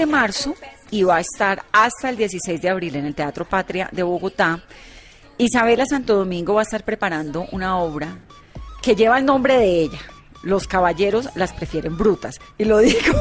De marzo y va a estar hasta el 16 de abril en el Teatro Patria de Bogotá, Isabela Santo Domingo va a estar preparando una obra que lleva el nombre de ella. Los caballeros las prefieren brutas. Y lo digo,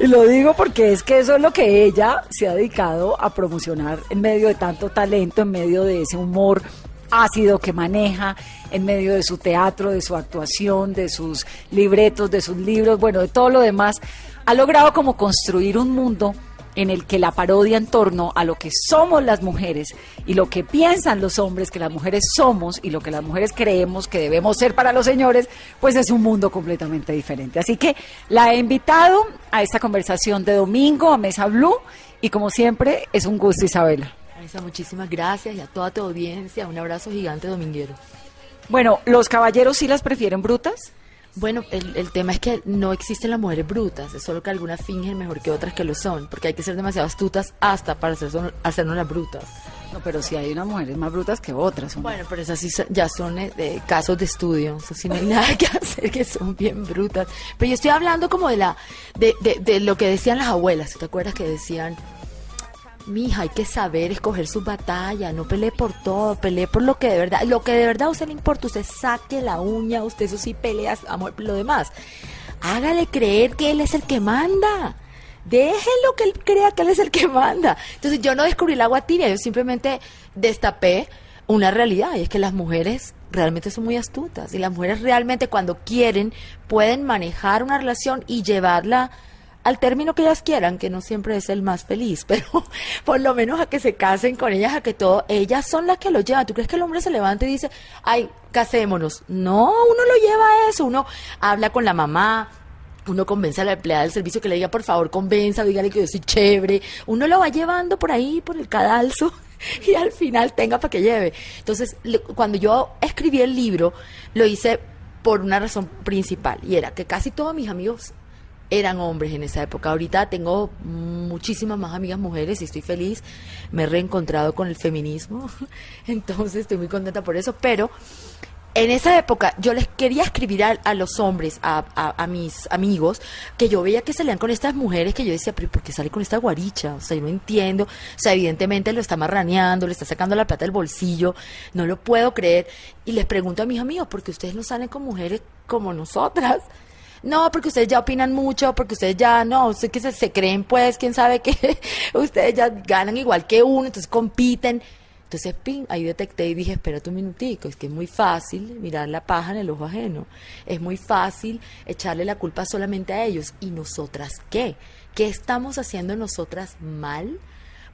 y lo digo porque es que eso es lo que ella se ha dedicado a promocionar en medio de tanto talento, en medio de ese humor ácido que maneja en medio de su teatro, de su actuación, de sus libretos, de sus libros, bueno, de todo lo demás, ha logrado como construir un mundo en el que la parodia en torno a lo que somos las mujeres y lo que piensan los hombres que las mujeres somos y lo que las mujeres creemos que debemos ser para los señores, pues es un mundo completamente diferente. Así que la he invitado a esta conversación de domingo a Mesa Blue y como siempre es un gusto Isabela. Muchísimas gracias y a toda tu audiencia. Un abrazo gigante dominguero. Bueno, ¿los caballeros sí las prefieren brutas? Bueno, el, el tema es que no existen las mujeres brutas, es solo que algunas fingen mejor que otras que lo son, porque hay que ser demasiado astutas hasta para hacer son- hacernos las brutas. No, pero sí hay unas mujeres más brutas que otras. hombre. Bueno, pero esas sí ya son eh, de casos de estudio, eso sí no hay nada que hacer, que son bien brutas. Pero yo estoy hablando como de la de, de, de lo que decían las abuelas, ¿te acuerdas que decían? Mija, hay que saber escoger su batalla, no pelee por todo, pelee por lo que de verdad, lo que de verdad a usted le importa, usted saque la uña, usted eso sí pelea, amor, lo demás. Hágale creer que él es el que manda. Déjenlo que él crea que él es el que manda. Entonces yo no descubrí el agua tibia, yo simplemente destapé una realidad y es que las mujeres realmente son muy astutas y las mujeres realmente cuando quieren pueden manejar una relación y llevarla al término que ellas quieran, que no siempre es el más feliz, pero por lo menos a que se casen con ellas, a que todo, ellas son las que lo llevan. ¿Tú crees que el hombre se levanta y dice, ay, casémonos? No, uno lo lleva a eso, uno habla con la mamá, uno convence a la empleada del servicio que le diga, por favor, convenza, dígale que yo soy chévere. Uno lo va llevando por ahí, por el cadalso, y al final tenga para que lleve. Entonces, cuando yo escribí el libro, lo hice por una razón principal, y era que casi todos mis amigos eran hombres en esa época. Ahorita tengo muchísimas más amigas mujeres y estoy feliz. Me he reencontrado con el feminismo, entonces estoy muy contenta por eso, pero en esa época yo les quería escribir a, los hombres, a, a- a mis amigos, que yo veía que salían con estas mujeres que yo decía, pero ¿por qué sale con esta guaricha? O sea, yo no entiendo. O sea, evidentemente lo está marraneando, le está sacando la plata del bolsillo, no lo puedo creer. Y les pregunto a mis amigos, ¿por qué ustedes no salen con mujeres como nosotras? No, porque ustedes ya opinan mucho, porque ustedes ya no, ustedes que se, creen pues, quién sabe que ustedes ya ganan igual que uno, entonces compiten. Entonces, ahí detecté y dije, espérate un minutico, es que es muy fácil mirar la paja en el ojo ajeno. Es muy fácil echarle la culpa solamente a ellos. ¿Y nosotras qué? ¿Qué estamos haciendo nosotras mal?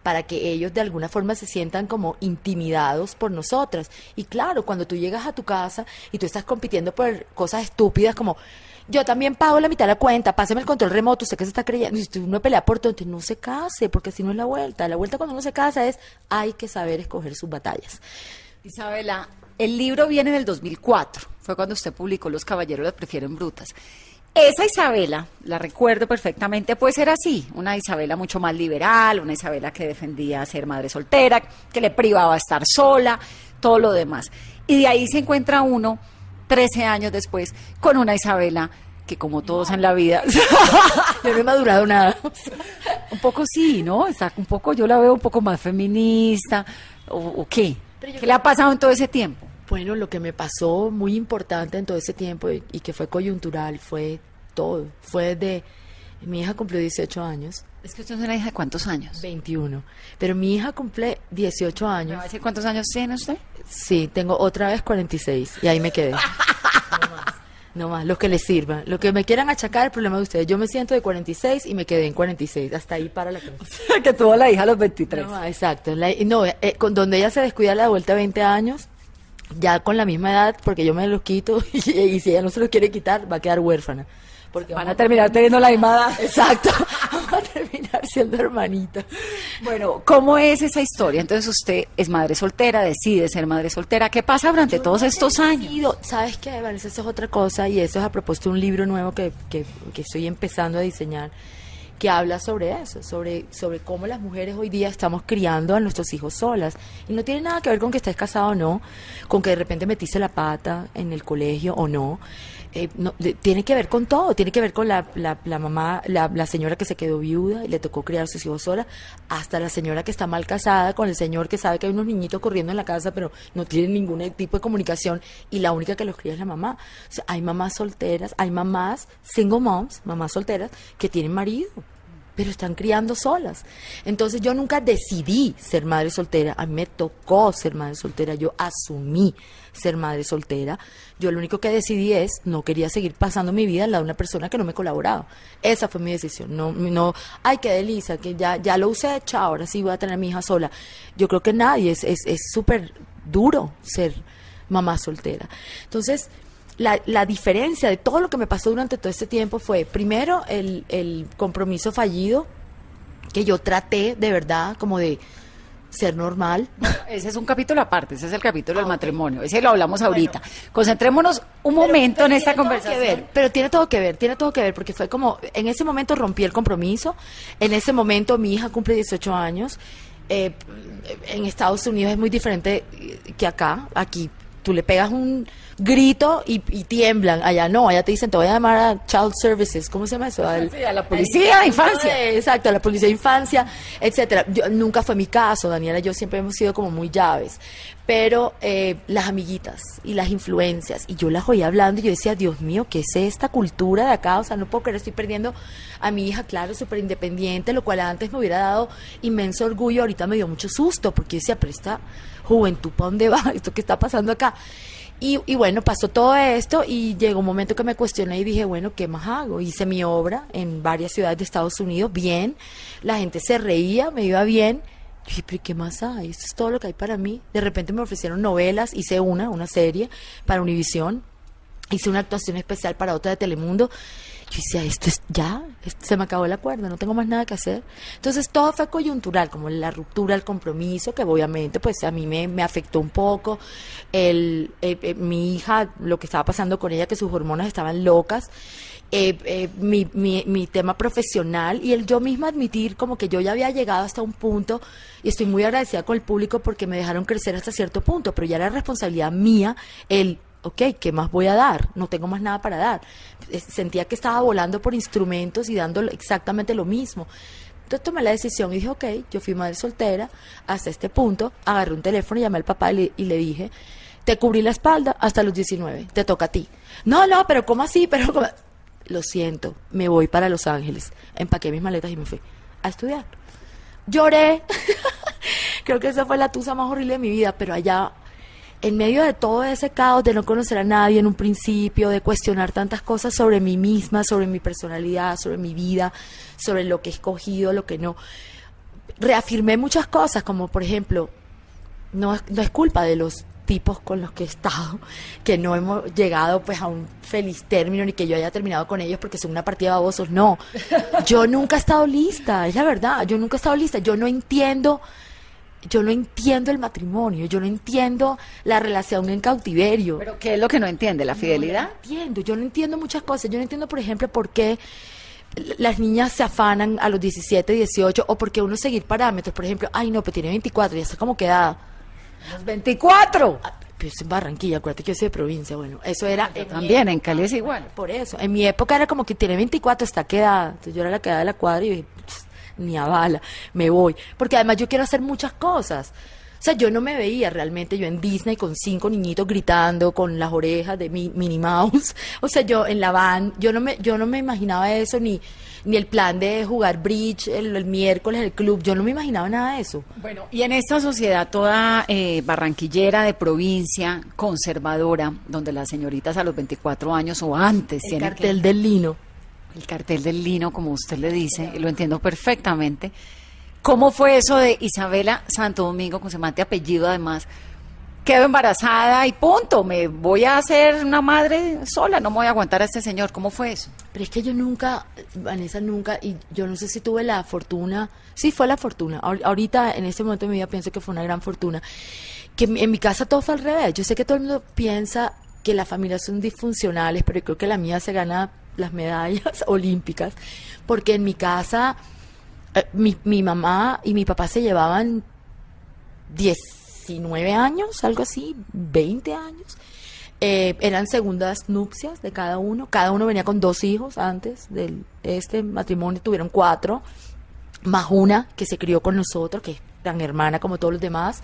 para que ellos de alguna forma se sientan como intimidados por nosotras. Y claro, cuando tú llegas a tu casa y tú estás compitiendo por cosas estúpidas como yo también pago la mitad de la cuenta, páseme el control remoto, usted que se está creyendo, si uno pelea por tonto, no se case, porque así no es la vuelta. La vuelta cuando uno se casa es hay que saber escoger sus batallas. Isabela, el libro viene del 2004, fue cuando usted publicó Los Caballeros las prefieren brutas. Esa Isabela, la recuerdo perfectamente, pues era así, una Isabela mucho más liberal, una Isabela que defendía ser madre soltera, que le privaba estar sola, todo lo demás. Y de ahí se encuentra uno, 13 años después, con una Isabela que como todos en la vida, Yo no he madurado nada. un poco sí, ¿no? Está un poco, yo la veo un poco más feminista, o, o qué. ¿Qué le ha pasado en todo ese tiempo? Bueno, lo que me pasó muy importante en todo ese tiempo y, y que fue coyuntural fue todo. Fue de... Mi hija cumplió 18 años, Es que usted es una hija de cuántos años. 21, pero mi hija cumple 18 ¿Me años. va a decir cuántos años tiene usted? Sí, tengo otra vez 46 y ahí me quedé. No más, no más, lo que les sirva. Lo que me quieran achacar, el problema de ustedes. Yo me siento de 46 y me quedé en 46. Hasta ahí para la cosa. que tuvo la hija a los 23. No, exacto. La- no, eh, con donde ella se descuida a la vuelta de 20 años, ya con la misma edad, porque yo me los quito y, y si ella no se los quiere quitar, va a quedar huérfana. Porque Van a terminar teniendo la misma. Exacto, vamos a terminar siendo hermanitas. Bueno, ¿cómo es esa historia? Entonces usted es madre soltera, decide ser madre soltera. ¿Qué pasa durante todos estos años? ¿Sabes qué, Vanessa? Eso es otra cosa y eso es a propósito de un libro nuevo que, que, que estoy empezando a diseñar que habla sobre eso, sobre, sobre cómo las mujeres hoy día estamos criando a nuestros hijos solas. Y no tiene nada que ver con que estés casado o no, con que de repente metiste la pata en el colegio o no. Eh, no, tiene que ver con todo, tiene que ver con la, mamá, la, señora que se quedó viuda y le tocó criar a sus hijos sola, hasta la señora que está mal casada con el señor que sabe que hay unos niñitos corriendo en la casa, pero no tiene ningún tipo de comunicación y la única que los cría es la mamá. O sea, hay mamás solteras, hay mamás, single moms, mamás solteras, que tienen marido pero están criando solas. Entonces yo nunca decidí ser madre soltera, a mí me tocó ser madre soltera, yo asumí ser madre soltera. Yo lo único que decidí es, no quería seguir pasando mi vida al lado de una persona que no me colaboraba. Esa fue mi decisión. No, no ay, qué delicia, que ya, ya lo usé, chao, ahora sí voy a tener a mi hija sola. Yo creo que nadie, es es es súper duro ser mamá soltera. Entonces, la, la diferencia de todo lo que me pasó durante todo este tiempo fue, primero, el, el compromiso fallido, que yo traté de verdad como de ser normal. Ese es un capítulo aparte, ese es el capítulo del matrimonio. Ese lo hablamos ahorita. Concentrémonos un momento en esta conversación. ver, pero tiene todo que ver, tiene todo que ver, porque fue como, en ese momento rompí el compromiso, en ese momento mi hija cumple 18 años, eh, en Estados Unidos es muy diferente que acá, aquí tú le pegas un grito y, y tiemblan, allá no, allá te dicen, te voy a llamar a Child Services, ¿cómo se llama eso? Al- Sí, a la policía de infancia. Exacto, a la policía de infancia, etcétera. Yo, nunca fue mi caso, Daniela y yo siempre hemos sido como muy llaves, pero eh, las amiguitas y las influencias, y yo las oía hablando y yo decía, Dios mío, ¿qué es esta cultura de acá? O sea, no puedo creer, estoy perdiendo a mi hija, claro, súper independiente, lo cual antes me hubiera dado inmenso orgullo, ahorita me dio mucho susto, porque yo decía, pero esta juventud, ¿para dónde va? ¿Esto qué está pasando acá? Y, y bueno, pasó todo esto y llegó un momento que me cuestioné y dije, bueno, ¿qué más hago? Hice mi obra en varias ciudades de Estados Unidos, bien, la gente se reía, me iba bien. Yo dije, pero ¿qué más hay? Esto es todo lo que hay para mí. De repente me ofrecieron novelas, hice una, una serie para Univisión, hice una actuación especial para otra de Telemundo. Yo decía, esto es ya, se me acabó la cuerda, no tengo más nada que hacer. Entonces todo fue coyuntural, como la ruptura, el compromiso, que obviamente pues a mí me, me afectó un poco. El, eh, eh, mi hija, lo que estaba pasando con ella, que sus hormonas estaban locas. Eh, eh, mi, mi, mi tema profesional y el yo misma admitir como que yo ya había llegado hasta un punto y estoy muy agradecida con el público porque me dejaron crecer hasta cierto punto, pero ya era responsabilidad mía el ok, ¿qué más voy a dar? No tengo más nada para dar. Sentía que estaba volando por instrumentos y dando exactamente lo mismo. Entonces tomé la decisión y dije, ok, yo fui madre soltera hasta este punto, agarré un teléfono llamé al papá y le, dije, te cubrí la espalda hasta los 19, te toca a ti. No, no, pero ¿cómo así? Pero. Lo siento, me voy para Los Ángeles. Empaqué mis maletas y me fui a estudiar. Lloré. Creo que esa fue la tusa más horrible de mi vida, pero allá en medio de todo ese caos de no conocer a nadie en un principio, de cuestionar tantas cosas sobre mí misma, sobre mi personalidad, sobre mi vida, sobre lo que he escogido, lo que no, reafirmé muchas cosas, como por ejemplo, no es, no es culpa de los tipos con los que he estado, que no hemos llegado pues a un feliz término ni que yo haya terminado con ellos porque son una partida de babosos, no. Yo nunca he estado lista, es la verdad, yo nunca he estado lista, yo no entiendo yo no entiendo el matrimonio, yo no entiendo la relación en cautiverio. ¿Pero qué es lo que no entiende? ¿La fidelidad? No entiendo, yo no entiendo muchas cosas. Yo no entiendo, por ejemplo, por qué las niñas se afanan a los 17, 18 o por qué uno seguir parámetros. Por ejemplo, ay no, pero tiene 24, ya está como quedada. Los 24. Ah, Pues en Barranquilla, acuérdate que yo soy de provincia. Bueno, eso era. También, en Cali es igual. por eso. En mi época era como que tiene 24, está quedada. Entonces yo era la quedada de la cuadra y dije, "Pss, ni a bala, me voy. Porque además yo quiero hacer muchas cosas. O sea, yo no me veía realmente yo en Disney con cinco niñitos gritando con las orejas de mi, Minnie Mouse. O sea, yo en la van, yo no me, yo no me imaginaba eso ni, ni el plan de jugar bridge el, el miércoles el club. Yo no me imaginaba nada de eso. Bueno, y en esta sociedad toda eh, barranquillera de provincia, conservadora, donde las señoritas a los 24 años o antes El tienen cartel que- del lino. El cartel del lino, como usted le dice, lo entiendo perfectamente. ¿Cómo fue eso de Isabela Santo Domingo, con semejante apellido además? Quedo embarazada y punto, me voy a hacer una madre sola, no me voy a aguantar a este señor. ¿Cómo fue eso? Pero es que yo nunca, Vanessa nunca, y yo no sé si tuve la fortuna, sí fue la fortuna, Ahor- ahorita en este momento de mi vida pienso que fue una gran fortuna, que en mi casa todo fue al revés, yo sé que todo el mundo piensa que las familias son disfuncionales, pero yo creo que la mía se gana las medallas olímpicas, porque en mi casa eh, mi, mi mamá y mi papá se llevaban 19 años, algo así, 20 años. Eh, eran segundas nupcias de cada uno. Cada uno venía con dos hijos antes de este matrimonio. Tuvieron cuatro, más una que se crió con nosotros, que es tan hermana como todos los demás.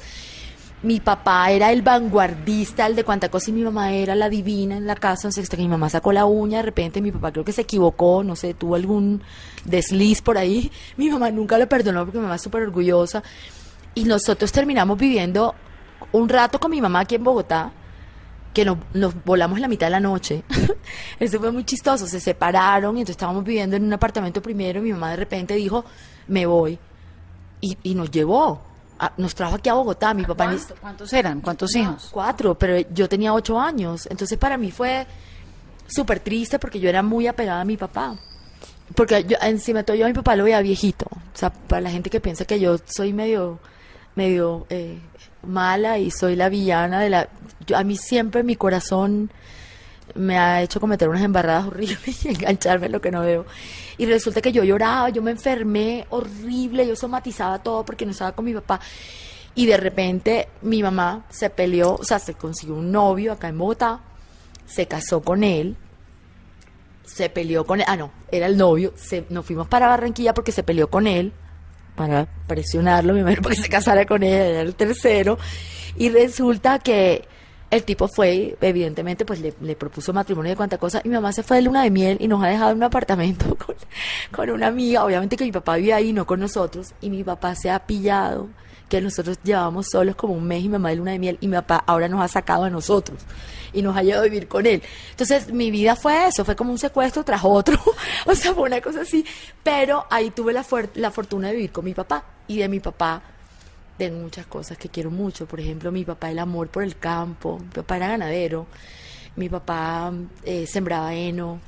Mi papá era el vanguardista, el de cuanta cosa, y mi mamá era la divina en la casa. Entonces, hasta que mi mamá sacó la uña, de repente mi papá creo que se equivocó, no sé, tuvo algún desliz por ahí. Mi mamá nunca lo perdonó porque mi mamá es súper orgullosa. Y nosotros terminamos viviendo un rato con mi mamá aquí en Bogotá, que nos, volamos la mitad de la noche. Eso fue muy chistoso. Se separaron y entonces estábamos viviendo en un apartamento primero y mi mamá de repente dijo, me voy. Y nos llevó. A- nos trajo aquí a Bogotá. Mi papá ni- ¿Cuánto- ¿Cuántos eran? ¿Cuántos hijos? Cuatro, pero yo tenía ocho años. Entonces para mí fue súper triste porque yo era muy apegada a mi papá. Porque yo, encima de todo yo a mi papá lo veía viejito. O sea, para la gente que piensa que yo soy medio, medio eh, mala y soy la villana de la... yo- a mí siempre mi corazón me ha hecho cometer unas embarradas horribles y engancharme en lo que no veo. Y resulta que yo lloraba, yo me enfermé horrible, yo somatizaba todo porque no estaba con mi papá. Y de repente mi mamá se peleó, o sea, se consiguió un novio acá en Bogotá, se casó con él, se peleó con él, ah no, era el novio, nos fuimos para Barranquilla porque se peleó con él, para presionarlo, mi madre, para que se casara con él, era el tercero, y resulta que el tipo fue, evidentemente, pues le, le propuso matrimonio de cuanta cosa, y mi mamá se fue de luna de miel y nos ha dejado en un apartamento con, con una amiga, obviamente que mi papá vive ahí, no con nosotros, y mi papá se ha pillado que nosotros llevábamos solos como un mes y mamá de luna de miel y mi papá ahora nos ha sacado a nosotros y nos ha llevado a vivir con él. Entonces mi vida fue eso, fue como un secuestro tras otro, o sea, fue una cosa así, pero ahí tuve la, la fortuna de vivir con mi papá y de mi papá de muchas cosas que quiero mucho, por ejemplo, mi papá el amor por el campo, mi papá era ganadero, mi papá eh, sembraba heno,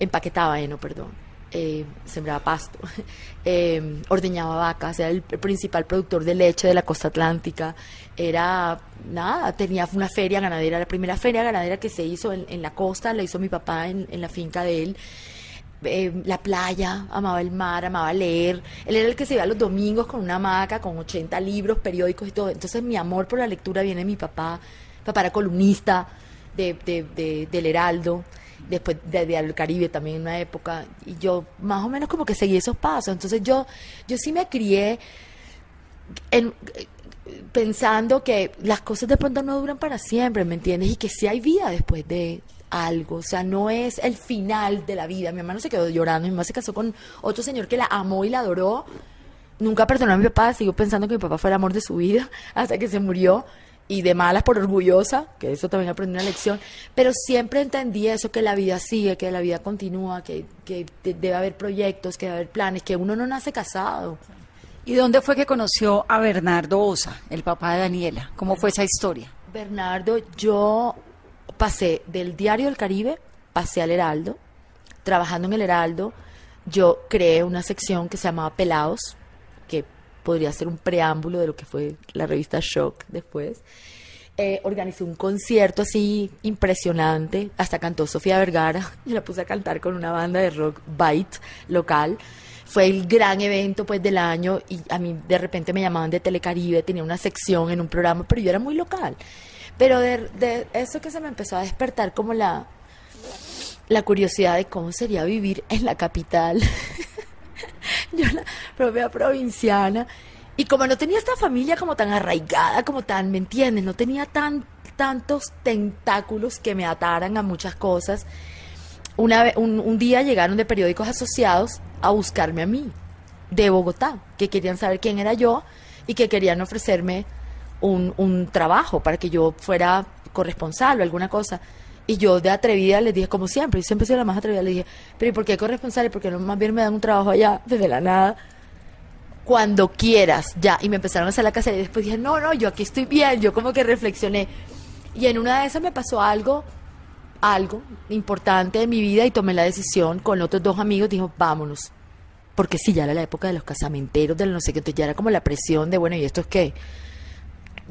empaquetaba heno, perdón, eh, sembraba pasto, eh, ordeñaba vacas, era el principal productor de leche de la costa atlántica, era nada, tenía una feria ganadera, la primera feria ganadera que se hizo en, en la costa, la hizo mi papá en, en la finca de él. Eh, la playa, amaba el mar, amaba leer. Él era el que se iba los domingos con una hamaca, con 80 libros, periódicos y todo. Entonces mi amor por la lectura viene de mi papá. Papá era columnista de, de- de- del Heraldo, después de, de Al Caribe también en una época. Y yo más o menos como que seguí esos pasos. Entonces yo, yo sí me crié en- pensando que las cosas de pronto no duran para siempre, ¿me entiendes? Y que sí hay vida después de algo, o sea, no es el final de la vida. Mi hermano se quedó llorando, mi mamá se casó con otro señor que la amó y la adoró. Nunca perdonó a mi papá, sigo pensando que mi papá fue el amor de su vida hasta que se murió y de malas por orgullosa, que eso también aprendí una lección, pero siempre entendí eso, que la vida sigue, que la vida continúa, que, que de- debe haber proyectos, que debe haber planes, que uno no nace casado ¿Y dónde fue que conoció a Bernardo Osa, el papá de Daniela? ¿Cómo fue esa historia? Bernardo, yo pasé del Diario del Caribe, pasé al Heraldo, trabajando en el Heraldo, yo creé una sección que se llamaba Pelados, que podría ser un preámbulo de lo que fue la revista Shock después. Eh, organicé un concierto así impresionante, hasta cantó Sofía Vergara, y la puse a cantar con una banda de rock Bite local. Fue el gran evento pues del año y a mí de repente me llamaban de Telecaribe, tenía una sección en un programa, pero yo era muy local. Pero de, de eso que se me empezó a despertar como la, la curiosidad de cómo sería vivir en la capital. yo la propia provinciana. Y como no tenía esta familia como tan arraigada, como tan, ¿me entiendes? No tenía tan, tantos tentáculos que me ataran a muchas cosas. Una un día llegaron de periódicos asociados a buscarme a mí, de Bogotá, que querían saber quién era yo y que querían ofrecerme un, un trabajo para que yo fuera corresponsal o alguna cosa. Y yo de atrevida les dije, como siempre, yo siempre soy la más atrevida, le dije, pero ¿y por qué corresponsal? ¿Y por qué no más bien me dan un trabajo allá desde la nada? Cuando quieras, ya. Y me empezaron a hacer la casa y después dije, no, no, yo aquí estoy bien, yo como que reflexioné. Y en una de esas me pasó algo, algo importante de mi vida y tomé la decisión con otros dos amigos, dijo, vámonos. Porque sí, ya era la época de los casamenteros, de no sé qué, entonces ya era como la presión de, bueno, ¿y esto es qué?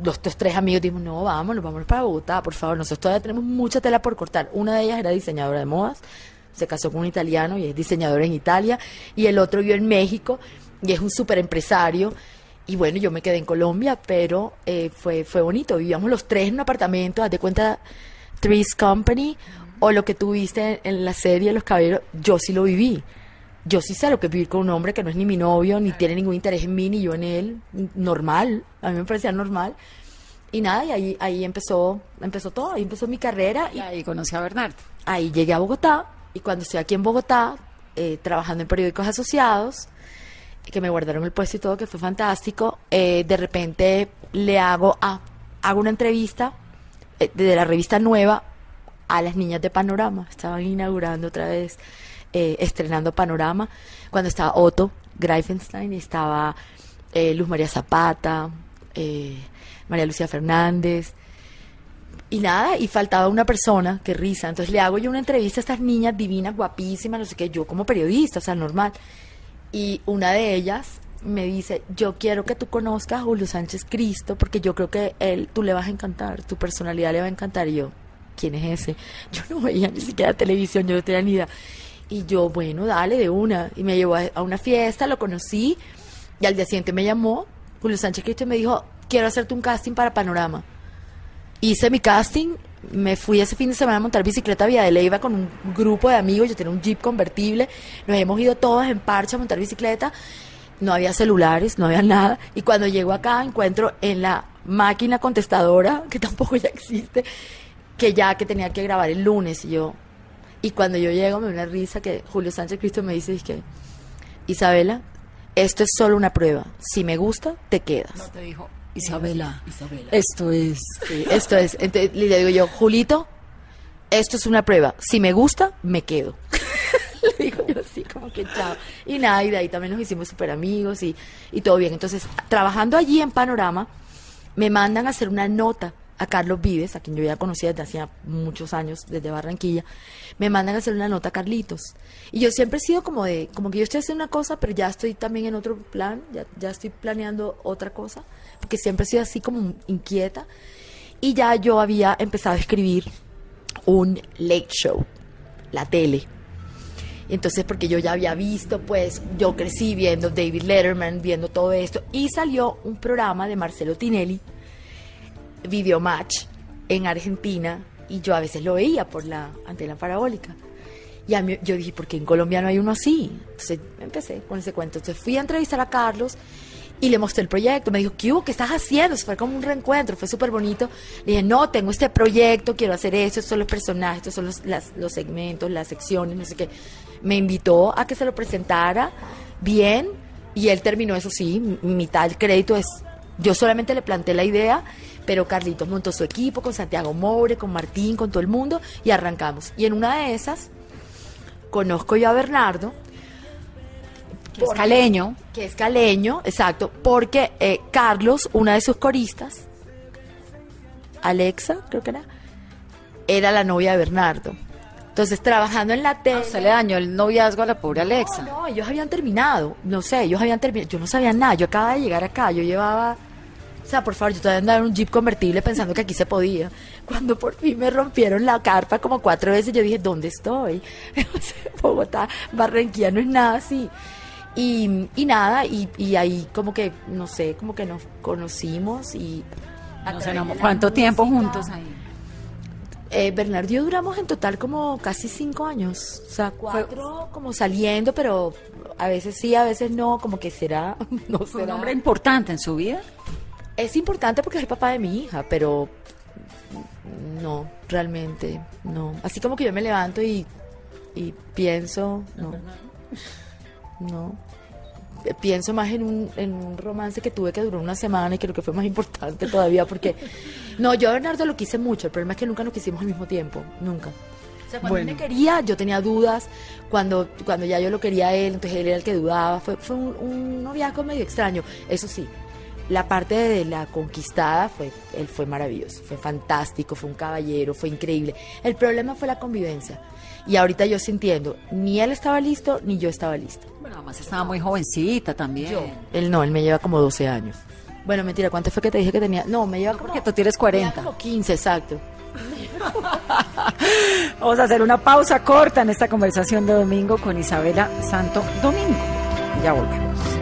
Los estos tres amigos dijimos, no, vámonos, vámonos para Bogotá, por favor, nosotros todavía tenemos mucha tela por cortar. Una de ellas era diseñadora de modas, se casó con un italiano y es diseñadora en Italia, y el otro vivió en México y es un súper empresario. Y bueno, yo me quedé en Colombia, pero eh, fue, fue bonito. Vivíamos los tres en un apartamento, haz de cuenta, Three's Company, o lo que tú viste en la serie Los Caballeros, yo sí lo viví yo sí sé lo que es vivir con un hombre que no es ni mi novio, ni tiene ningún interés en mí, ni yo en él, normal, a mí me parecía normal. Y nada, y ahí, ahí empezó, empezó todo, ahí empezó mi carrera. Y ahí conocí a Bernardo. Ahí llegué a Bogotá, y cuando estoy aquí en Bogotá, eh, trabajando en periódicos asociados, que me guardaron el puesto y todo, que fue fantástico, eh, de repente le hago, ah, hago una entrevista eh, de la revista nueva a las niñas de Panorama, estaban inaugurando otra vez eh, estrenando Panorama, cuando estaba Otto Greifenstein estaba eh, Luz María Zapata, eh, María Lucía Fernández. Y nada, y faltaba una persona, que risa. Entonces le hago yo una entrevista a estas niñas divinas, guapísimas, no sé qué, yo como periodista, o sea, normal. Y una de ellas me dice, yo quiero que tú conozcas a Julio Sánchez Cristo, porque yo creo que él, tú le vas a encantar, tu personalidad le va a encantar. Y yo, ¿quién es ese? Yo no veía ni siquiera televisión, yo no tenía ni idea. Y yo, bueno, dale de una. Y me llevó a, una fiesta, lo conocí. Y al día siguiente me llamó Julio Sánchez Cristo y me dijo, quiero hacerte un casting para Panorama. Hice mi casting, me fui ese fin de semana a montar bicicleta a Vía de Leyva con un grupo de amigos, yo tenía un jeep convertible, nos hemos ido todos en parcha a montar bicicleta, no había celulares, no había nada, y cuando llego acá encuentro en la máquina contestadora, que tampoco ya existe, que ya que tenía que grabar el lunes, y yo, y cuando yo llego me da una risa que Julio Sánchez Cristo me dice, es que, Isabela, esto es solo una prueba. Si me gusta, te quedas. No te dijo, Isabela, esto es... Sí, esto es. Entonces le digo yo, Julito, esto es una prueba. Si me gusta, me quedo. le digo yo así, como que chao. Y nada, y de ahí también nos hicimos súper amigos y, y todo bien. Entonces, trabajando allí en Panorama, me mandan a hacer una nota a Carlos Vives, a quien yo ya conocía desde hacía muchos años, desde Barranquilla, me mandan a hacer una nota a Carlitos. Y yo siempre he sido como de, como que yo estoy haciendo una cosa, pero ya estoy también en otro plan, ya, ya estoy planeando otra cosa, porque siempre he sido así como inquieta. Y ya yo había empezado a escribir un late show, la tele. Entonces, porque yo ya había visto, pues, yo crecí viendo David Letterman, viendo todo esto, y salió un programa de Marcelo Tinelli, Video Match, en Argentina, y yo a veces lo veía por la antena parabólica. Y a mí, yo dije, ¿por qué en Colombia no hay uno así? Entonces empecé con ese cuento. Entonces fui a entrevistar a Carlos y le mostré el proyecto. Me dijo, ¿qué hubo? ¿Qué estás haciendo? Fue como un reencuentro, fue súper bonito. Le dije, no, tengo este proyecto, quiero hacer eso, estos son los personajes, estos son los, las- los segmentos, las secciones, no sé qué. Me invitó a que se lo presentara bien y él terminó, eso sí, mi- mitad del crédito es, yo solamente le planté la idea, pero Carlitos montó su equipo con Santiago Moure, con Martín, con todo el mundo y arrancamos. Y en una de esas conozco yo a Bernardo Que es caleño. que es caleño, exacto, porque eh, Carlos, una de sus coristas, Alexa, creo que era, era la novia de Bernardo. Entonces, trabajando en la tele... Se le dañó el noviazgo a la pobre Alexa. No, no, ellos habían terminado. No sé, ellos habían terminado. Yo no sabía nada. Yo acababa de llegar acá. Yo llevaba. O sea, por favor, yo todavía andaba en un jeep convertible pensando que aquí se podía. Cuando por fin me rompieron la carpa como cuatro veces, yo dije, ¿dónde estoy? Bogotá, Barranquilla no es nada así. Y, y nada, y, y ahí como que, no sé, como que nos conocimos y... No sé, no, ¿Cuánto tiempo juntos ahí? eh, Bernardo y yo duramos en total como casi cinco años. O sea, cuatro como saliendo, pero a veces sí, a veces no, como que será, no Fue un será. hombre importante en su vida. Es importante porque es el papá de mi hija, pero no, realmente no. Así como que yo me levanto y, y pienso, no. No. Pienso más en un, en un romance que tuve que duró una semana y creo que fue más importante todavía porque... No, yo a Bernardo lo quise mucho, el problema es que nunca nos quisimos al mismo tiempo, nunca. O sea, cuando él me quería, yo tenía dudas, cuando, cuando ya yo lo quería a él, entonces él era el que dudaba, fue, fue un, un noviazgo medio extraño, eso sí. La parte de la conquistada fue, él fue maravilloso, fue fantástico, fue un caballero, fue increíble. El problema fue la convivencia. Y ahorita yo sintiendo, ni él estaba listo, ni yo estaba lista. Bueno, además estaba muy jovencita también. Yo. Él no, él me lleva como 12 años. Bueno, mentira, ¿cuánto fue que te dije que tenía? No, me lleva como... Porque tú tienes me 40. lleva como 15, exacto. Vamos a hacer una pausa corta en esta conversación de domingo con Isabela Santo Domingo. Ya volvemos.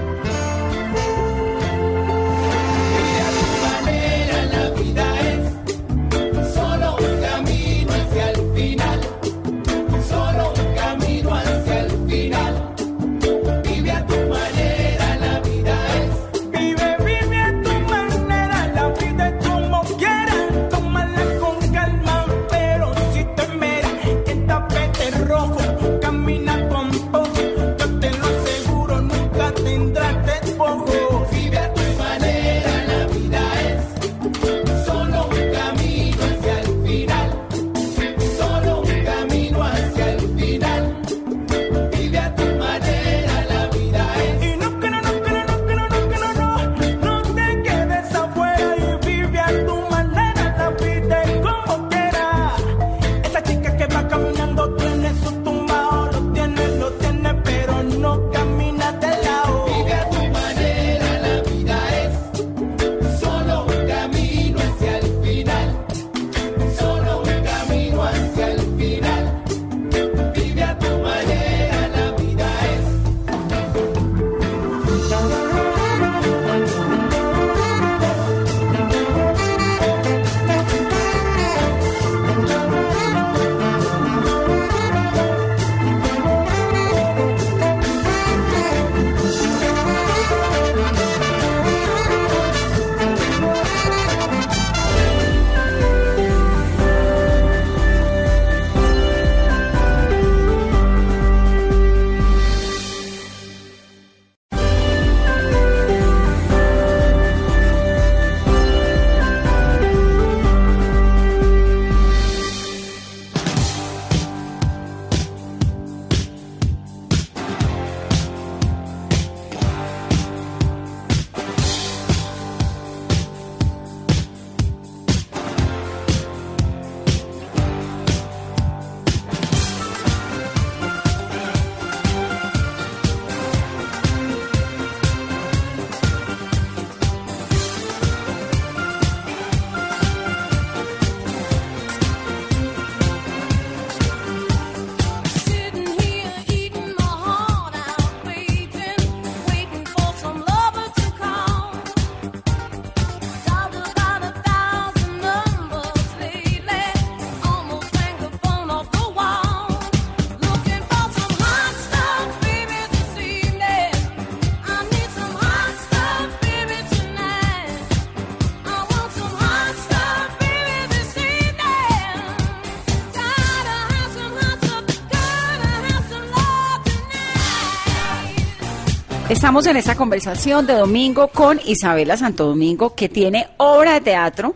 Estamos en esta conversación de domingo con Isabela Santo Domingo, que tiene obra de teatro.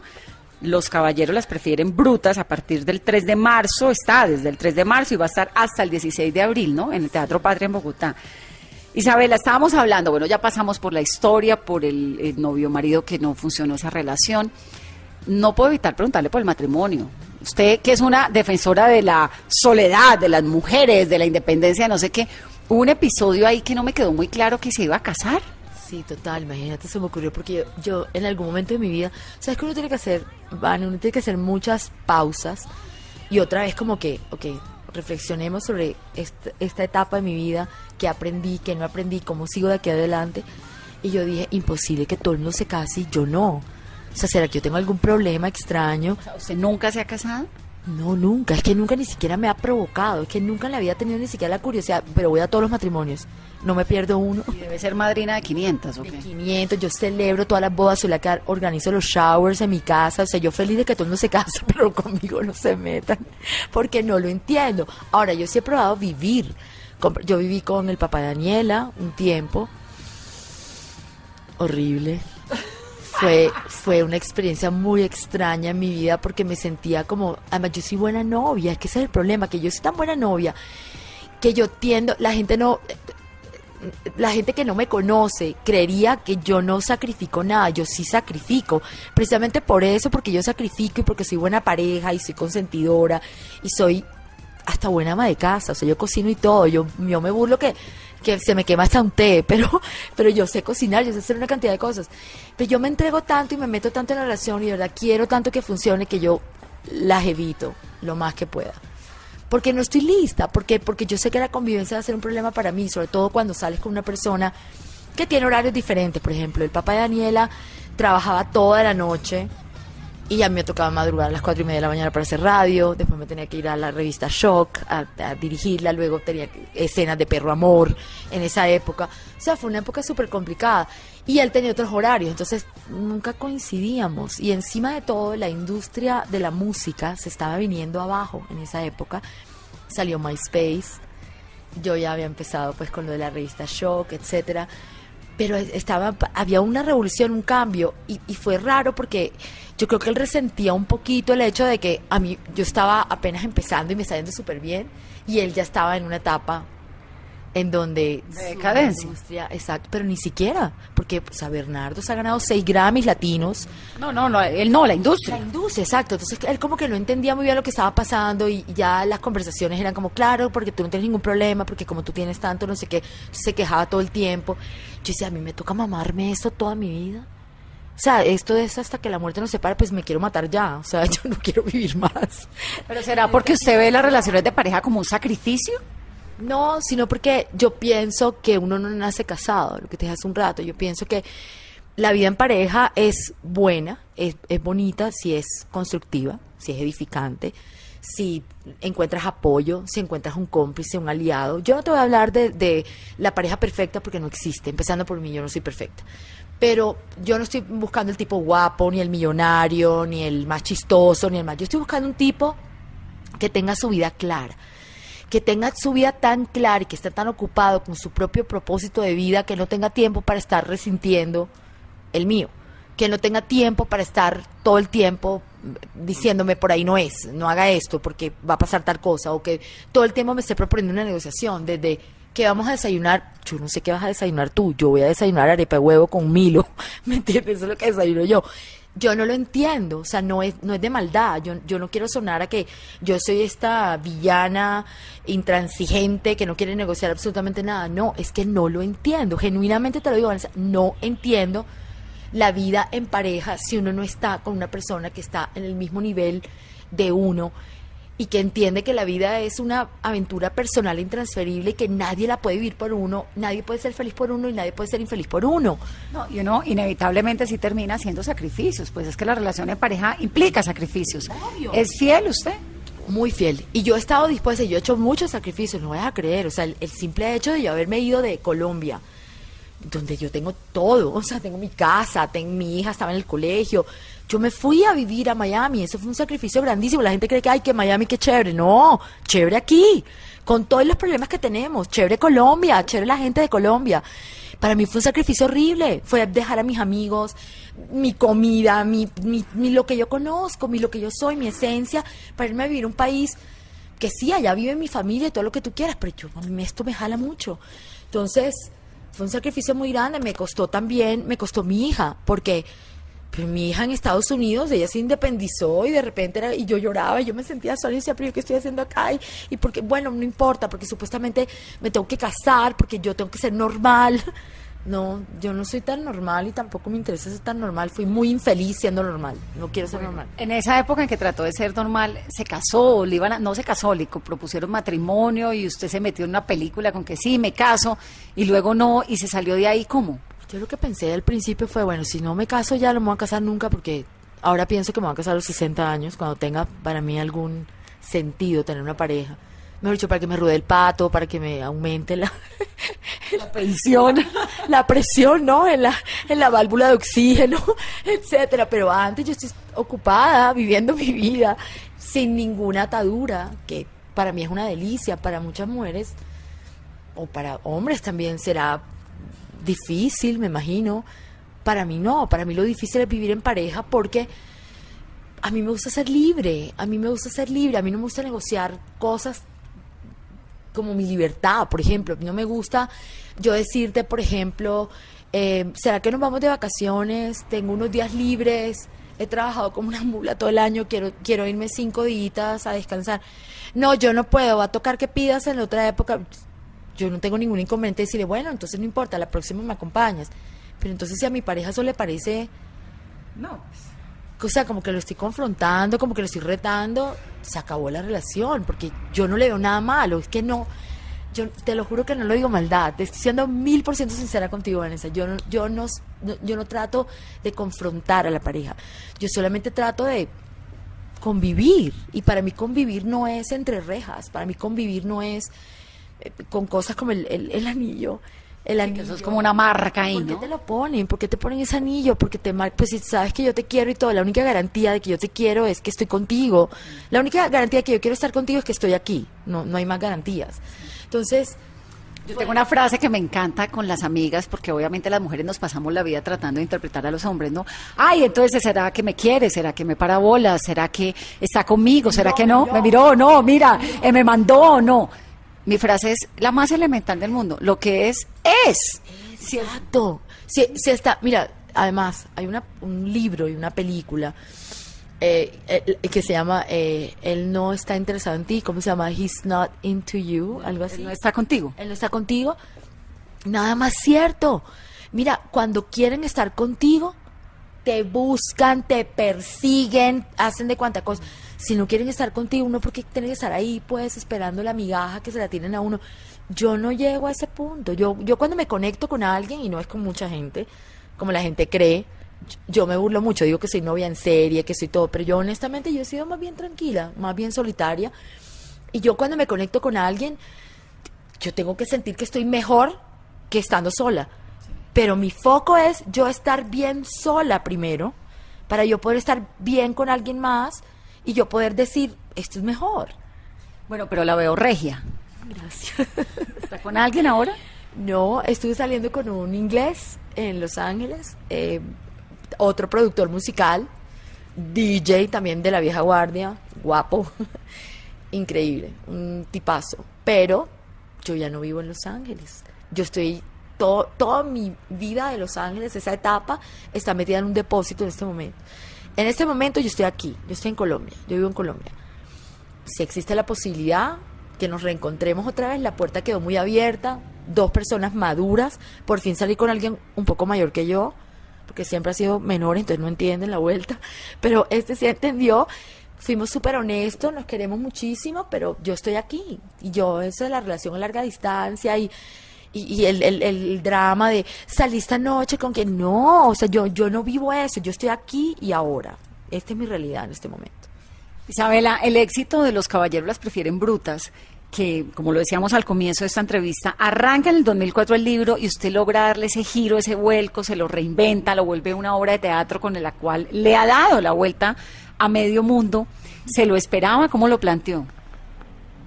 Los caballeros las prefieren brutas a partir del 3 de marzo. Está desde el 3 de marzo y va a estar hasta el 16 de abril, ¿no? En el Teatro Patria en Bogotá. Isabela, estábamos hablando, bueno, ya pasamos por la historia, por el, el novio marido que no funcionó esa relación. No puedo evitar preguntarle por el matrimonio. Usted, que es una defensora de la soledad, de las mujeres, de la independencia, no sé qué, hubo un episodio ahí que no me quedó muy claro que se iba a casar. Sí, total, imagínate, se me ocurrió porque yo, yo en algún momento de mi vida, ¿sabes que uno tiene que hacer, Van, uno tiene que hacer muchas pausas y otra vez como que, ok, reflexionemos sobre esta, esta etapa de mi vida, qué aprendí, qué no aprendí, cómo sigo de aquí adelante. Y yo dije, imposible que todo el mundo se case y yo no. O sea, ¿será que yo tengo algún problema extraño? ¿Usted nunca se ha casado? No, nunca. Es que nunca ni siquiera me ha provocado. Es que nunca le había tenido ni siquiera la curiosidad. Pero voy a todos los matrimonios. No me pierdo uno. Y debe ser madrina de 500, ¿o De qué? 500, yo celebro todas las bodas, soy la que organizo los showers en mi casa, o sea, yo feliz de que todo el mundo se case, pero conmigo no se metan, porque no lo entiendo. Ahora, yo sí he probado vivir. Yo viví con el papá de Daniela un tiempo, horrible. Fue, fue una experiencia muy extraña en mi vida porque me sentía como, además yo soy buena novia, que ese es el problema, que yo soy tan buena novia que yo tiendo, la gente no, la gente que no me conoce creería que yo no sacrifico nada, yo sí sacrifico, precisamente por eso, porque yo sacrifico y porque soy buena pareja y soy consentidora y soy hasta buena ama de casa, o sea, yo cocino y todo, yo, yo me burlo que, que se me quema hasta un té, pero, pero yo sé cocinar, yo sé hacer una cantidad de cosas, pero yo me entrego tanto y me meto tanto en la relación y de verdad quiero tanto que funcione que yo las evito lo más que pueda porque no estoy lista, porque, porque yo sé que la convivencia va a ser un problema para mí, sobre todo cuando sales con una persona que tiene horarios diferentes. Por ejemplo, el papá de Daniela trabajaba toda la noche y a mí me tocaba madrugar a las cuatro y media de la mañana para hacer radio, después me tenía que ir a la revista Shock a, a dirigirla, luego tenía escenas de perro amor en esa época. O sea, fue una época súper complicada. Y él tenía otros horarios, entonces nunca coincidíamos. Y encima de todo, la industria de la música se estaba viniendo abajo en esa época. Salió MySpace, yo ya había empezado pues con lo de la revista Shock, etcétera. Pero estaba, había una revolución, un cambio, y, y fue raro porque yo creo que él resentía un poquito el hecho de que a mí yo estaba apenas empezando y me estaba yendo súper bien, y él ya estaba en una etapa en donde De decadencia. exacto, pero ni siquiera, porque pues, a Bernardo se ha ganado seis Grammys latinos, No, no, no, él no, la la industria. industria, exacto. Entonces él como que no entendía muy bien lo que estaba pasando y ya las conversaciones eran como, claro, porque tú no tienes ningún problema, porque como tú tienes tanto, no sé qué, se quejaba todo el tiempo. Yo decía, a mí me toca mamarme esto toda mi vida. O sea, esto es hasta que la muerte nos separe, pues me quiero matar ya. O sea, yo no quiero vivir más. Pero será porque usted ve las relaciones de pareja como un sacrificio. No, sino porque yo pienso que uno no nace casado, lo que te dije hace un rato. Yo pienso que la vida en pareja es buena, es, es bonita si es constructiva, si es edificante, si encuentras apoyo, si encuentras un cómplice, un aliado. Yo no te voy a hablar de, la pareja perfecta porque no existe, empezando por mí, yo no soy perfecta. Pero yo no estoy buscando el tipo guapo, ni el millonario, ni el más chistoso, ni el más... Yo estoy buscando un tipo que tenga su vida clara que tenga su vida tan clara y que esté tan ocupado con su propio propósito de vida que no tenga tiempo para estar resintiendo el mío, que no tenga tiempo para estar todo el tiempo diciéndome por ahí no es, no haga esto porque va a pasar tal cosa, o que todo el tiempo me esté proponiendo una negociación desde que vamos a desayunar, yo no sé qué vas a desayunar tú, yo voy a desayunar arepa de huevo con Milo, ¿me entiendes? Eso es lo que desayuno yo. Yo no lo entiendo, o sea, no es, no es de maldad, yo, yo no quiero sonar a que yo soy esta villana intransigente que no quiere negociar absolutamente nada, no, es que no lo entiendo, genuinamente te lo digo, Vanessa, no entiendo la vida en pareja si uno no está con una persona que está en el mismo nivel de uno y que entiende que la vida es una aventura personal e intransferible y que nadie la puede vivir por uno, nadie puede ser feliz por uno y nadie puede ser infeliz por uno. No, y uno inevitablemente sí termina haciendo sacrificios, pues es que la relación en pareja implica sacrificios. ¿Es fiel usted? Muy fiel. Y yo he estado dispuesta, y yo he hecho muchos sacrificios, no vas a creer. O sea, el, el simple hecho de yo haberme ido de Colombia, donde yo tengo todo, o sea, tengo mi casa, tengo mi hija, estaba en el colegio. Yo me fui a vivir a Miami, eso fue un sacrificio grandísimo. La gente cree que, ay, que Miami, qué chévere. No, chévere aquí, con todos los problemas que tenemos. Chévere Colombia, chévere la gente de Colombia. Para mí fue un sacrificio horrible. Fue dejar a mis amigos, mi comida, mi, mi, mi- lo que yo conozco, mi, lo que yo soy, mi esencia, para irme a vivir a un país que sí, allá vive mi familia y todo lo que tú quieras, pero yo, esto me jala mucho. Entonces, fue un sacrificio muy grande, me costó también, me costó mi hija, porque pero mi hija en Estados Unidos, ella se independizó y de repente era, y yo lloraba, y yo me sentía sola y decía, pero yo qué estoy haciendo acá, y, y porque, bueno, no importa, porque supuestamente me tengo que casar, porque yo tengo que ser normal. No, yo no soy tan normal y tampoco me interesa ser tan normal. Fui muy infeliz siendo normal. No quiero ser normal. En esa época en que trató de ser normal, se casó, le iban a- no se casó, le propusieron matrimonio y usted se metió en una película con que sí, me caso, y luego no, y se salió de ahí, ¿cómo? Yo lo que pensé al principio fue, bueno, si no me caso ya no me voy a casar nunca porque ahora pienso que me voy a casar a los 60 años cuando tenga para mí algún sentido tener una pareja. Mejor dicho, para que me ruede el pato, para que me aumente la, La pensión. la presión, ¿no? En la, en la válvula de oxígeno, etcétera. Pero antes yo estoy ocupada, viviendo mi vida, sin ninguna atadura, que para mí es una delicia, para muchas mujeres, o para hombres también será difícil, me imagino. Para mí no, para mí lo difícil es vivir en pareja porque a mí me gusta ser libre, a mí me gusta ser libre, a mí no me gusta negociar cosas como mi libertad, por ejemplo. No me gusta yo decirte, por ejemplo, eh, ¿será que nos vamos de vacaciones? Tengo unos días libres, he trabajado como una mula todo el año, quiero, quiero irme cinco días a descansar. No, yo no puedo, va a tocar que pidas en otra época. Yo no tengo ningún inconveniente de decirle, bueno, entonces no importa, la próxima me acompañas. Pero entonces si a mi pareja eso le parece No. O sea, como que lo estoy confrontando, como que lo estoy retando, se acabó la relación, porque yo no le veo nada malo, es que no, yo te lo juro que no lo digo maldad, te estoy siendo mil por ciento sincera contigo, Vanessa, yo no, yo no, yo no trato de confrontar a la pareja, yo solamente trato de convivir, y para mí convivir no es entre rejas, para mí convivir no es eh, con cosas como el, el- el anillo, el anillo. Eso es como una marca ahí, ¿Por qué te lo ponen? ¿Por qué te ponen ese anillo? Porque te mar- pues si sabes que yo te quiero y todo, la única garantía de que yo te quiero es que estoy contigo. La única garantía de que yo quiero estar contigo es que estoy aquí. No, no hay más garantías. Entonces, Yo tengo una frase que me encanta con las amigas, porque obviamente las mujeres nos pasamos la vida tratando de interpretar a los hombres, ¿no? Ay, entonces, ¿será que me quiere? ¿Será que me para bolas? ¿Será que está conmigo? ¿Será que no? ¿Me miró? No, mira, eh, me mandó, no. Mi frase es la más elemental del mundo. Lo que es, es. Exacto. Si, si está, mira, además, hay una, un libro y una película eh, eh, que se llama eh, Él no está interesado en ti. ¿Cómo se llama? He's not into you, algo así. Él no está contigo. Él no está contigo. Nada más cierto. Mira, cuando quieren estar contigo, te buscan, te persiguen, hacen de cuanta cosa. Si no quieren estar contigo, uno porque tiene que estar ahí, pues, esperando la migaja que se la tienen a uno. Yo no llego a ese punto. Yo, yo cuando me conecto con alguien, y no es con mucha gente, como la gente cree, yo me burlo mucho, digo que soy novia en serie, que soy todo, pero yo honestamente yo he sido más bien tranquila, más bien solitaria. Y yo cuando me conecto con alguien, yo tengo que sentir que estoy mejor que estando sola. Pero mi foco es yo estar bien sola primero, para yo poder estar bien con alguien más y yo poder decir, esto es mejor. Bueno, pero la veo regia. Gracias. ¿Está con alguien ahora? No, estuve saliendo con un inglés en Los Ángeles, eh, otro productor musical, DJ también de la vieja guardia, guapo, increíble, un tipazo. Pero yo ya no vivo en Los Ángeles. Yo estoy, todo, toda mi vida de Los Ángeles, esa etapa, está metida en un depósito en este momento. En este momento yo estoy aquí, yo estoy en Colombia, yo vivo en Colombia si existe la posibilidad que nos reencontremos otra vez, la puerta quedó muy abierta, dos personas maduras, por fin salí con alguien un poco mayor que yo, porque siempre ha sido menor, entonces no entienden la vuelta, pero este sí entendió, fuimos súper honestos, nos queremos muchísimo, pero yo estoy aquí, y yo, eso de la relación a larga distancia y... Y, el, el- el drama de salí esta noche con que no, o sea, yo, yo no vivo eso, yo estoy aquí y ahora. Esta es mi realidad en este momento. Isabela, el éxito de los caballeros las prefieren brutas, que como lo decíamos al comienzo de esta entrevista, arranca en el 2004 el libro y usted logra darle ese giro, ese vuelco, se lo reinventa, lo vuelve una obra de teatro con la cual le ha dado la vuelta a medio mundo. ¿Se lo esperaba? ¿Cómo lo planteó?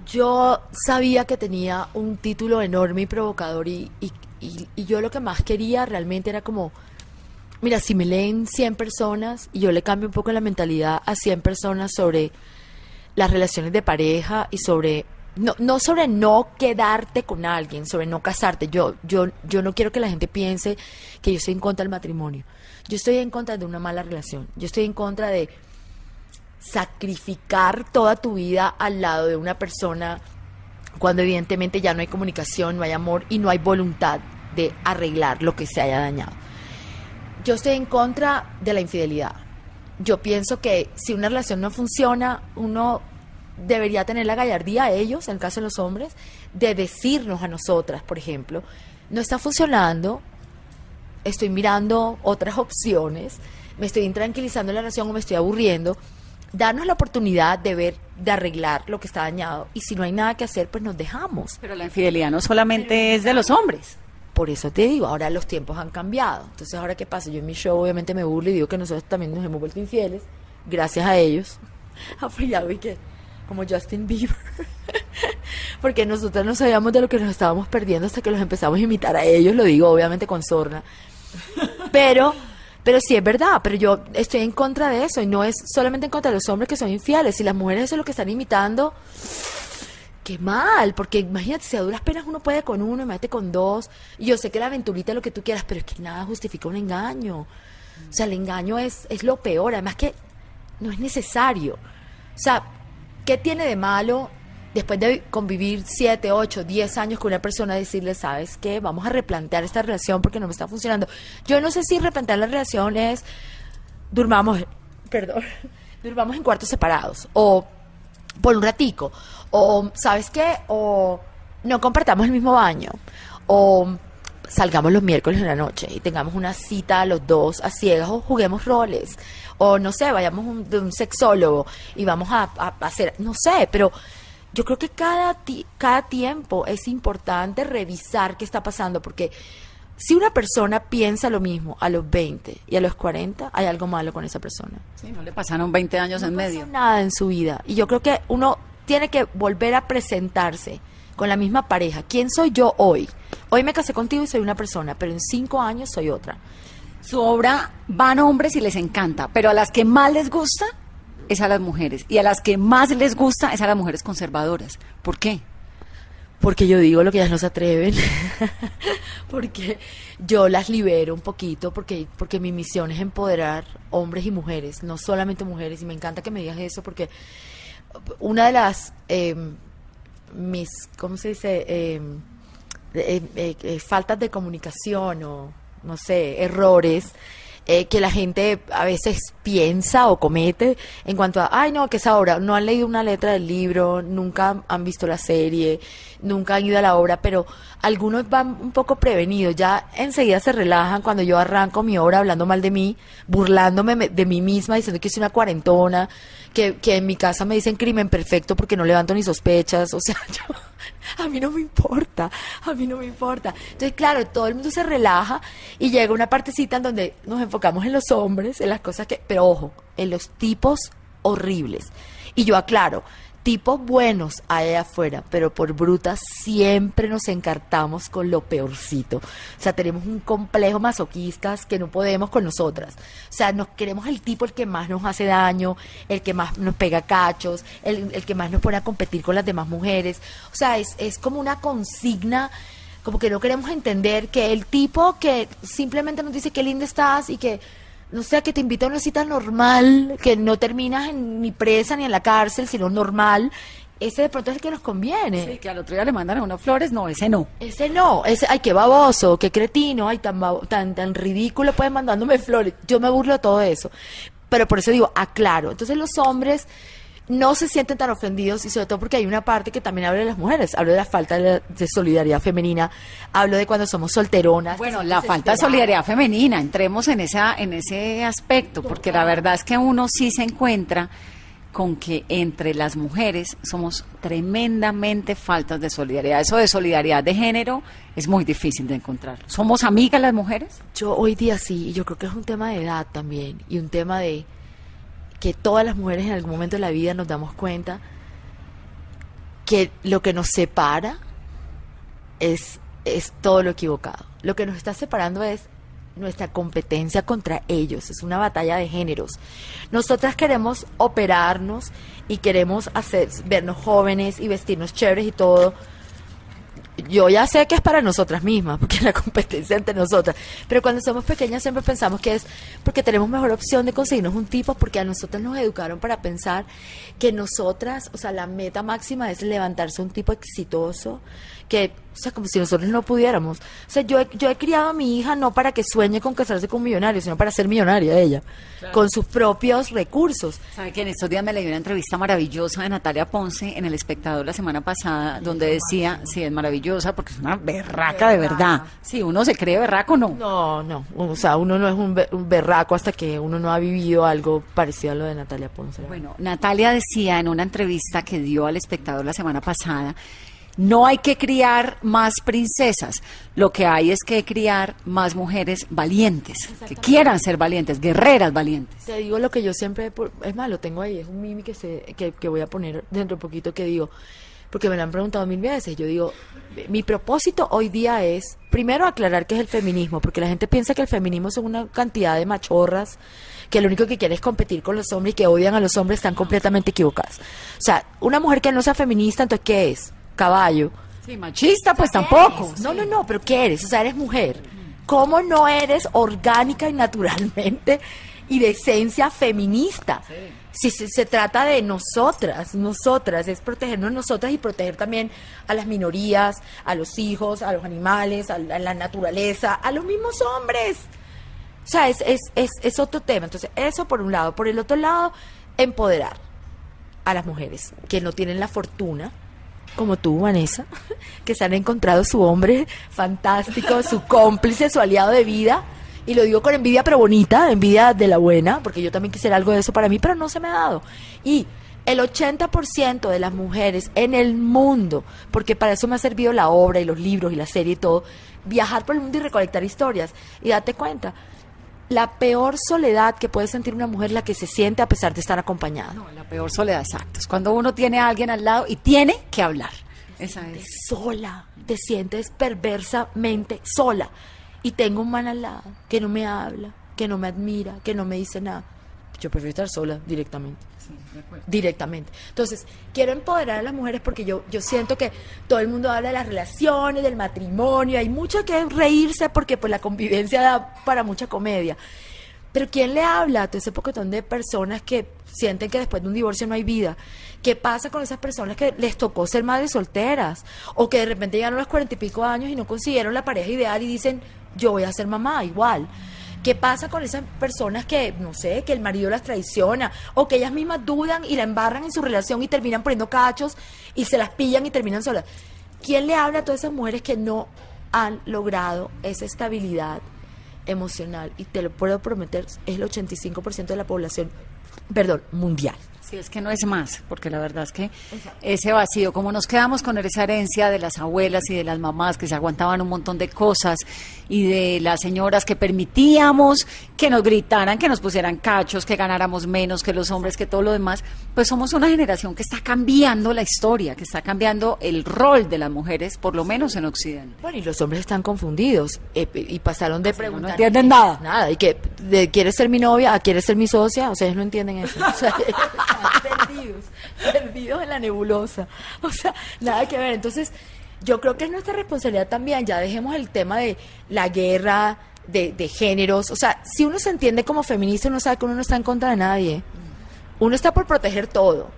Yo sabía que tenía un título enorme y provocador y, y, y- y yo lo que más quería realmente era como, mira, si me leen 100 personas y yo le cambio un poco la mentalidad a 100 personas sobre las relaciones de pareja y sobre no, no sobre no quedarte con alguien, sobre no casarte. Yo, yo, yo no quiero que la gente piense que yo estoy en contra del matrimonio. Yo estoy en contra de una mala relación. Yo estoy en contra de sacrificar toda tu vida al lado de una persona cuando evidentemente ya no hay comunicación, no hay amor y no hay voluntad de arreglar lo que se haya dañado. Yo estoy en contra de la infidelidad. Yo pienso que si una relación no funciona, uno debería tener la gallardía ellos, en el caso de los hombres, de decirnos a nosotras, por ejemplo, no está funcionando, estoy mirando otras opciones, me estoy intranquilizando la relación o me estoy aburriendo, darnos la oportunidad de ver, de arreglar lo que está dañado y si no hay nada que hacer, pues nos dejamos. Pero la infidelidad no solamente es de los hombres. Por eso te digo, ahora los tiempos han cambiado. Entonces, ¿ahora qué pasa? Yo en mi show obviamente me burlo y digo que nosotros también nos hemos vuelto infieles, gracias a ellos. Apoyado y que, como Justin Bieber. Porque nosotros no sabíamos de lo que nos estábamos perdiendo hasta que los empezamos a imitar a ellos, lo digo obviamente con sorna. Pero, pero sí es verdad, pero yo estoy en contra de eso y no es solamente en contra de los hombres que son infieles. Si las mujeres eso es lo que están imitando, qué mal, porque imagínate, si a duras penas uno puede con uno mete con dos. Y yo sé que la aventurita es lo que tú quieras, pero es que nada justifica un engaño. O sea, el engaño es, es lo peor, además que no es necesario. O sea, ¿qué tiene de malo después de convivir 7, 8, 10 años con una persona decirle, sabes qué, vamos a replantear esta relación porque no me está funcionando? Yo no sé si replantear la relación es, durmamos, perdón, durmamos en cuartos separados o por un ratico o, ¿sabes qué? O no compartamos el mismo baño o salgamos los miércoles en la noche y tengamos una cita los dos a ciegas o juguemos roles o no sé, vayamos un- de un sexólogo y vamos a, a- a hacer, no sé, pero yo creo que cada, ti- cada tiempo es importante revisar qué está pasando porque si una persona piensa lo mismo a los 20 y a los 40, hay algo malo con esa persona Sí, no le pasaron 20 años en no medio. pasó nada en su vida. Y yo creo que uno tiene que volver a presentarse con la misma pareja. ¿Quién soy yo hoy? Hoy me casé contigo y soy una persona, pero en cinco años soy otra. Su obra van hombres y les encanta, pero a las que más les gusta es a las mujeres. Y a las que más les gusta es a las mujeres conservadoras. ¿Por qué? Porque yo digo lo que ellas no se atreven. porque yo las libero un poquito, porque, porque mi misión es empoderar hombres y mujeres, no solamente mujeres. Y me encanta que me digas eso, porque una de las eh, mis, ¿cómo se dice? Eh, eh, eh, eh, faltas de comunicación o, no sé, errores eh, que la gente a veces piensa o comete en cuanto a, ay no, que es ahora, no han leído una letra del libro, nunca han visto la serie, nunca han ido a la obra, pero algunos van un poco prevenidos, ya enseguida se relajan cuando yo arranco mi obra hablando mal de mí, burlándome me- de mí misma, diciendo que soy una cuarentona, que, que en mi casa me dicen crimen perfecto porque no levanto ni sospechas, o sea, yo, a mí no me importa, a mí no me importa. Entonces, claro, todo el mundo se relaja y llega una partecita en donde nos enfocamos en los hombres, en las cosas que, pero ojo, en los tipos horribles. Y yo aclaro, tipos buenos hay allá afuera, pero por brutas siempre nos encartamos con lo peorcito. O sea, tenemos un complejo masoquistas que no podemos con nosotras. O sea, nos queremos el tipo el que más nos hace daño, el que más nos pega cachos, el, el que más nos pone a competir con las demás mujeres. O sea, es, es como una consigna como que no queremos entender que el tipo que simplemente nos dice qué linda estás y que no sé, que te invita a una cita normal, que no terminas en ni presa ni en la cárcel, sino normal, ese de pronto es el que nos conviene. Sí, que al otro día le mandan a uno flores, no, ese no. Ese no, ese, ay, qué baboso, qué cretino, ay, tan, tan, tan ridículo, pues mandándome flores. Yo me burlo de todo eso. Pero por eso digo, aclaro. Entonces los hombres no se sienten tan ofendidos y sobre todo porque hay una parte que también habla de las mujeres. Hablo de la falta de, de solidaridad femenina, hablo de cuando somos solteronas. Bueno, la falta de solidaridad femenina, entremos en esa en ese aspecto, porque la verdad es que uno sí se encuentra con que entre las mujeres somos tremendamente faltas de solidaridad. Eso de solidaridad de género es muy difícil de encontrar. ¿Somos amigas las mujeres? Yo hoy día sí, y yo creo que es un tema de edad también, y un tema de que todas las mujeres en algún momento de la vida nos damos cuenta que lo que nos separa es, es todo lo equivocado. Lo que nos está separando es nuestra competencia contra ellos, es una batalla de géneros. Nosotras queremos operarnos y queremos hacer vernos jóvenes y vestirnos chéveres y todo. Yo ya sé que es para nosotras mismas, porque la competencia entre nosotras. Pero cuando somos pequeñas siempre pensamos que es porque tenemos mejor opción de conseguirnos un tipo, porque a nosotras nos educaron para pensar que nosotras, o sea, la meta máxima es levantarse un tipo exitoso, que, o sea, como si nosotros no pudiéramos. O sea, yo he, yo he criado a mi hija no para que sueñe con casarse con un millonario, sino para ser millonaria ella, con sus propios recursos. Sabe que en estos días me leí una entrevista maravillosa de Natalia Ponce en El Espectador la semana pasada, donde decía, sí, es maravillosa porque es una berraca de verdad. Sí, uno se cree berraco, no. No, no, o sea, uno no es un, be- un berraco hasta que uno no ha vivido algo parecido a lo de Natalia Ponce. Bueno, Natalia decía en una entrevista que dio al espectador la semana pasada, no hay que criar más princesas, lo que hay es que criar más mujeres valientes, que quieran ser valientes, guerreras valientes. Te digo lo que yo siempre, es más, lo tengo ahí, es un mimi que, se, que, que voy a poner dentro de poquito que digo, porque me lo han preguntado mil veces, yo digo, mi propósito hoy día es, primero aclarar qué es el feminismo, porque la gente piensa que el feminismo son una cantidad de machorras que lo único que quiere es competir con los hombres y que odian a los hombres están completamente equivocadas. O sea, una mujer que no sea feminista, entonces, ¿qué es? Caballo. Sí, machista, pues tampoco. No, no, no, pero ¿qué eres? O sea, eres mujer. ¿Cómo no eres orgánica y naturalmente y de esencia feminista? Si se, se trata de nosotras, nosotras, es protegernos nosotras y proteger también a las minorías, a los hijos, a los animales, a la, a la naturaleza, a los mismos hombres. O sea, es, es, es, es otro tema. Entonces, eso por un lado. Por el otro lado, empoderar a las mujeres que no tienen la fortuna, como tú, Vanessa, que se han encontrado su hombre fantástico, su cómplice, su aliado de vida. Y lo digo con envidia, pero bonita, envidia de la buena, porque yo también quisiera algo de eso para mí, pero no se me ha dado. Y el 80% de las mujeres en el mundo, porque para eso me ha servido la obra y los libros y la serie y todo, viajar por el mundo y recolectar historias. Y date cuenta, la peor soledad que puede sentir una mujer es la que se siente a pesar de estar acompañada. No, la peor soledad, exacto. Es cuando uno tiene a alguien al lado y tiene que hablar. Esa es. sola, te sientes perversamente sola. Y tengo un man al lado que no me habla, que no me admira, que no me dice nada. Yo prefiero estar sola directamente. Directamente. Entonces, quiero empoderar a las mujeres porque yo, yo siento que todo el mundo habla de las relaciones, del matrimonio, hay mucho que reírse porque pues la convivencia da para mucha comedia. Pero ¿quién le habla a todo ese pocotón de personas que sienten que después de un divorcio no hay vida? ¿Qué pasa con esas personas que les tocó ser madres solteras? O que de repente llegaron a los cuarenta y pico años y no consiguieron la pareja ideal y dicen, yo voy a ser mamá igual. ¿Qué pasa con esas personas que, no sé, que el marido las traiciona o que ellas mismas dudan y la embarran en su relación y terminan poniendo cachos y se las pillan y terminan solas? ¿Quién le habla a todas esas mujeres que no han logrado esa estabilidad emocional? Y te lo puedo prometer, es el 85% de la población, perdón, mundial. Sí, es que no es más, porque la verdad es que ese vacío, como nos quedamos con esa herencia de las abuelas y de las mamás que se aguantaban un montón de cosas y de las señoras que permitíamos que nos gritaran, que nos pusieran cachos, que ganáramos menos que los hombres, que todo lo demás, pues somos una generación que está cambiando la historia, que está cambiando el rol de las mujeres, por lo menos en Occidente. Bueno, y los hombres están confundidos eh, y pasaron de preguntar. no entienden nada. Nada, y que de, ¿quieres ser mi novia? ¿A quieres ser mi socia? O sea, ellos no entienden eso. O sea, perdidos, perdidos en la nebulosa. O sea, nada que ver. Entonces, yo creo que es nuestra responsabilidad también. Ya dejemos el tema de la guerra, de, de géneros. O sea, si uno se entiende como feminista, uno sabe que uno no está en contra de nadie. Uno está por proteger todo.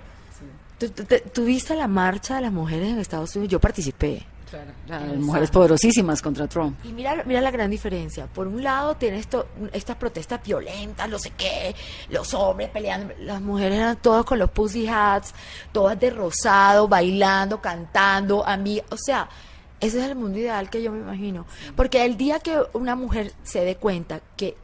¿Tú, tú- te- tú viste la marcha de las mujeres en Estados Unidos? Yo participé. Las mujeres poderosísimas contra Trump. Y mira, mira la gran diferencia. Por un lado tiene esto, estas protestas violentas, no sé qué, los hombres peleando, las mujeres eran todas con los pussy hats, todas de rosado, bailando, cantando, a mí, o sea, ese es el mundo ideal que yo me imagino. Porque el día que una mujer se dé cuenta que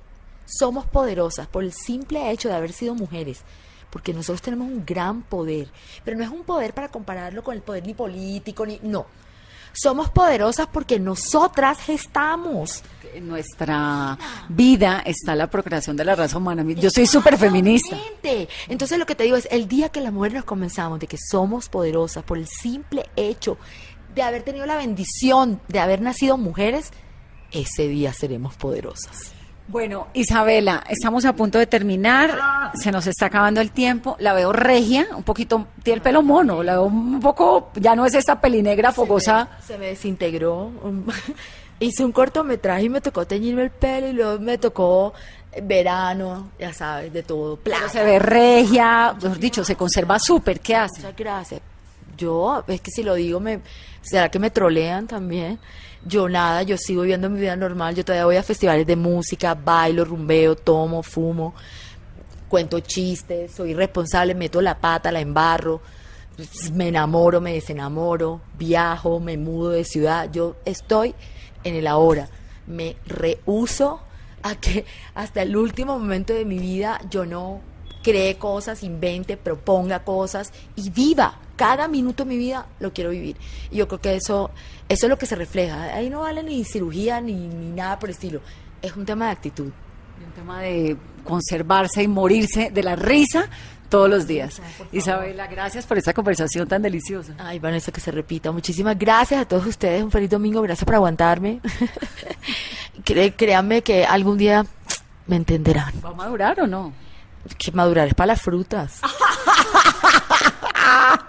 somos poderosas por el simple hecho de haber sido mujeres, porque nosotros tenemos un gran poder, pero no es un poder para compararlo con el poder ni político, ni no. Somos poderosas porque nosotras gestamos. En nuestra vida está la procreación de la raza humana. Yo soy súper feminista. Entonces lo que te digo es, el día que las mujeres nos comenzamos de que somos poderosas por el simple hecho de haber tenido la bendición de haber nacido mujeres, ese día seremos poderosas. Bueno, Isabela, estamos a punto de terminar, se nos está acabando el tiempo, la veo regia, un poquito, tiene el pelo mono, la veo un poco, ya no es esta pelinegra fogosa. Se me desintegró. Hice un cortometraje y me tocó teñirme el pelo y luego me tocó verano, ya sabes, de todo. Se ve regia, mejor dicho, se conserva súper, ¿qué hace? Muchas gracias. Yo, es que si lo digo, me, ¿será que me trolean también? Yo nada, yo sigo viviendo mi vida normal, yo todavía voy a festivales de música, bailo, rumbeo, tomo, fumo, cuento chistes, soy responsable, meto la pata, la embarro, me enamoro, me desenamoro, viajo, me mudo de ciudad, yo estoy en el ahora, me rehuso a que hasta el último momento de mi vida yo no cree cosas, invente, proponga cosas y viva. Cada minuto de mi vida lo quiero vivir. Y yo creo que eso, eso es lo que se refleja. Ahí no vale ni cirugía ni, ni nada por el estilo. Es un tema de actitud. Un tema de conservarse y morirse de la risa todos los días. Isabela, gracias por esta conversación tan deliciosa. Ay, Vanessa, que se repita. Muchísimas gracias a todos ustedes. Un feliz domingo. Gracias por aguantarme. Créanme que algún día me entenderán. ¿Va a madurar o no? Que madurar es para las frutas.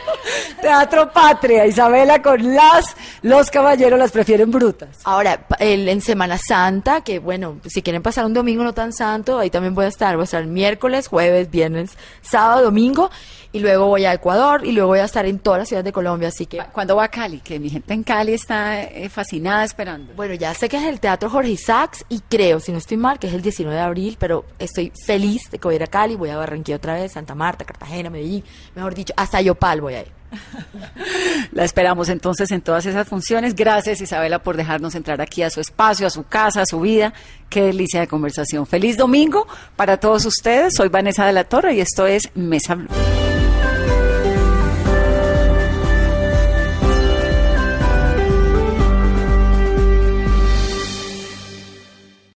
Teatro Patria, Isabela con las, los caballeros las prefieren brutas. Ahora, el, en Semana Santa, que bueno, si quieren pasar un domingo no tan santo, ahí también voy a estar. Voy a estar miércoles, jueves, viernes, sábado, domingo, y luego voy a Ecuador, y luego voy a estar en todas las ciudades de Colombia. Así que, ¿Cuándo va a Cali? Que mi gente en Cali está eh, fascinada esperando. bueno, ya sé que es el Teatro Jorge Isaacs, y creo, si no estoy mal, que es el 19 de abril, pero estoy feliz de que voy a ir a Cali, voy a Barranquilla otra vez, Santa Marta, Cartagena, Medellín, mejor dicho, hasta Yopal voy a ir. La esperamos entonces en todas esas funciones. Gracias Isabela por dejarnos entrar aquí a su espacio, a su casa, a su vida. Qué delicia de conversación. Feliz domingo para todos ustedes. Soy Vanessa de la Torre y esto es Mesa Blue.